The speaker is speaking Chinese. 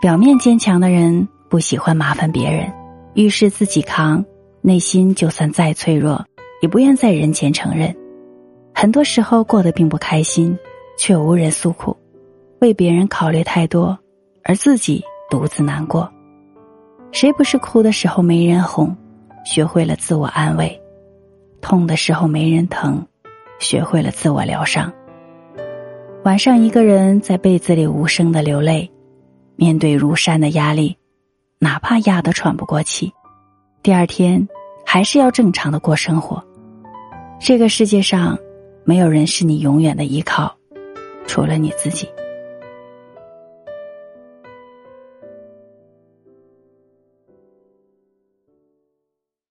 表面坚强的人不喜欢麻烦别人，遇事自己扛，内心就算再脆弱，也不愿在人前承认。很多时候过得并不开心，却无人诉苦，为别人考虑太多，而自己独自难过。谁不是哭的时候没人哄，学会了自我安慰；痛的时候没人疼，学会了自我疗伤。晚上一个人在被子里无声的流泪。面对如山的压力，哪怕压得喘不过气，第二天还是要正常的过生活。这个世界上，没有人是你永远的依靠，除了你自己。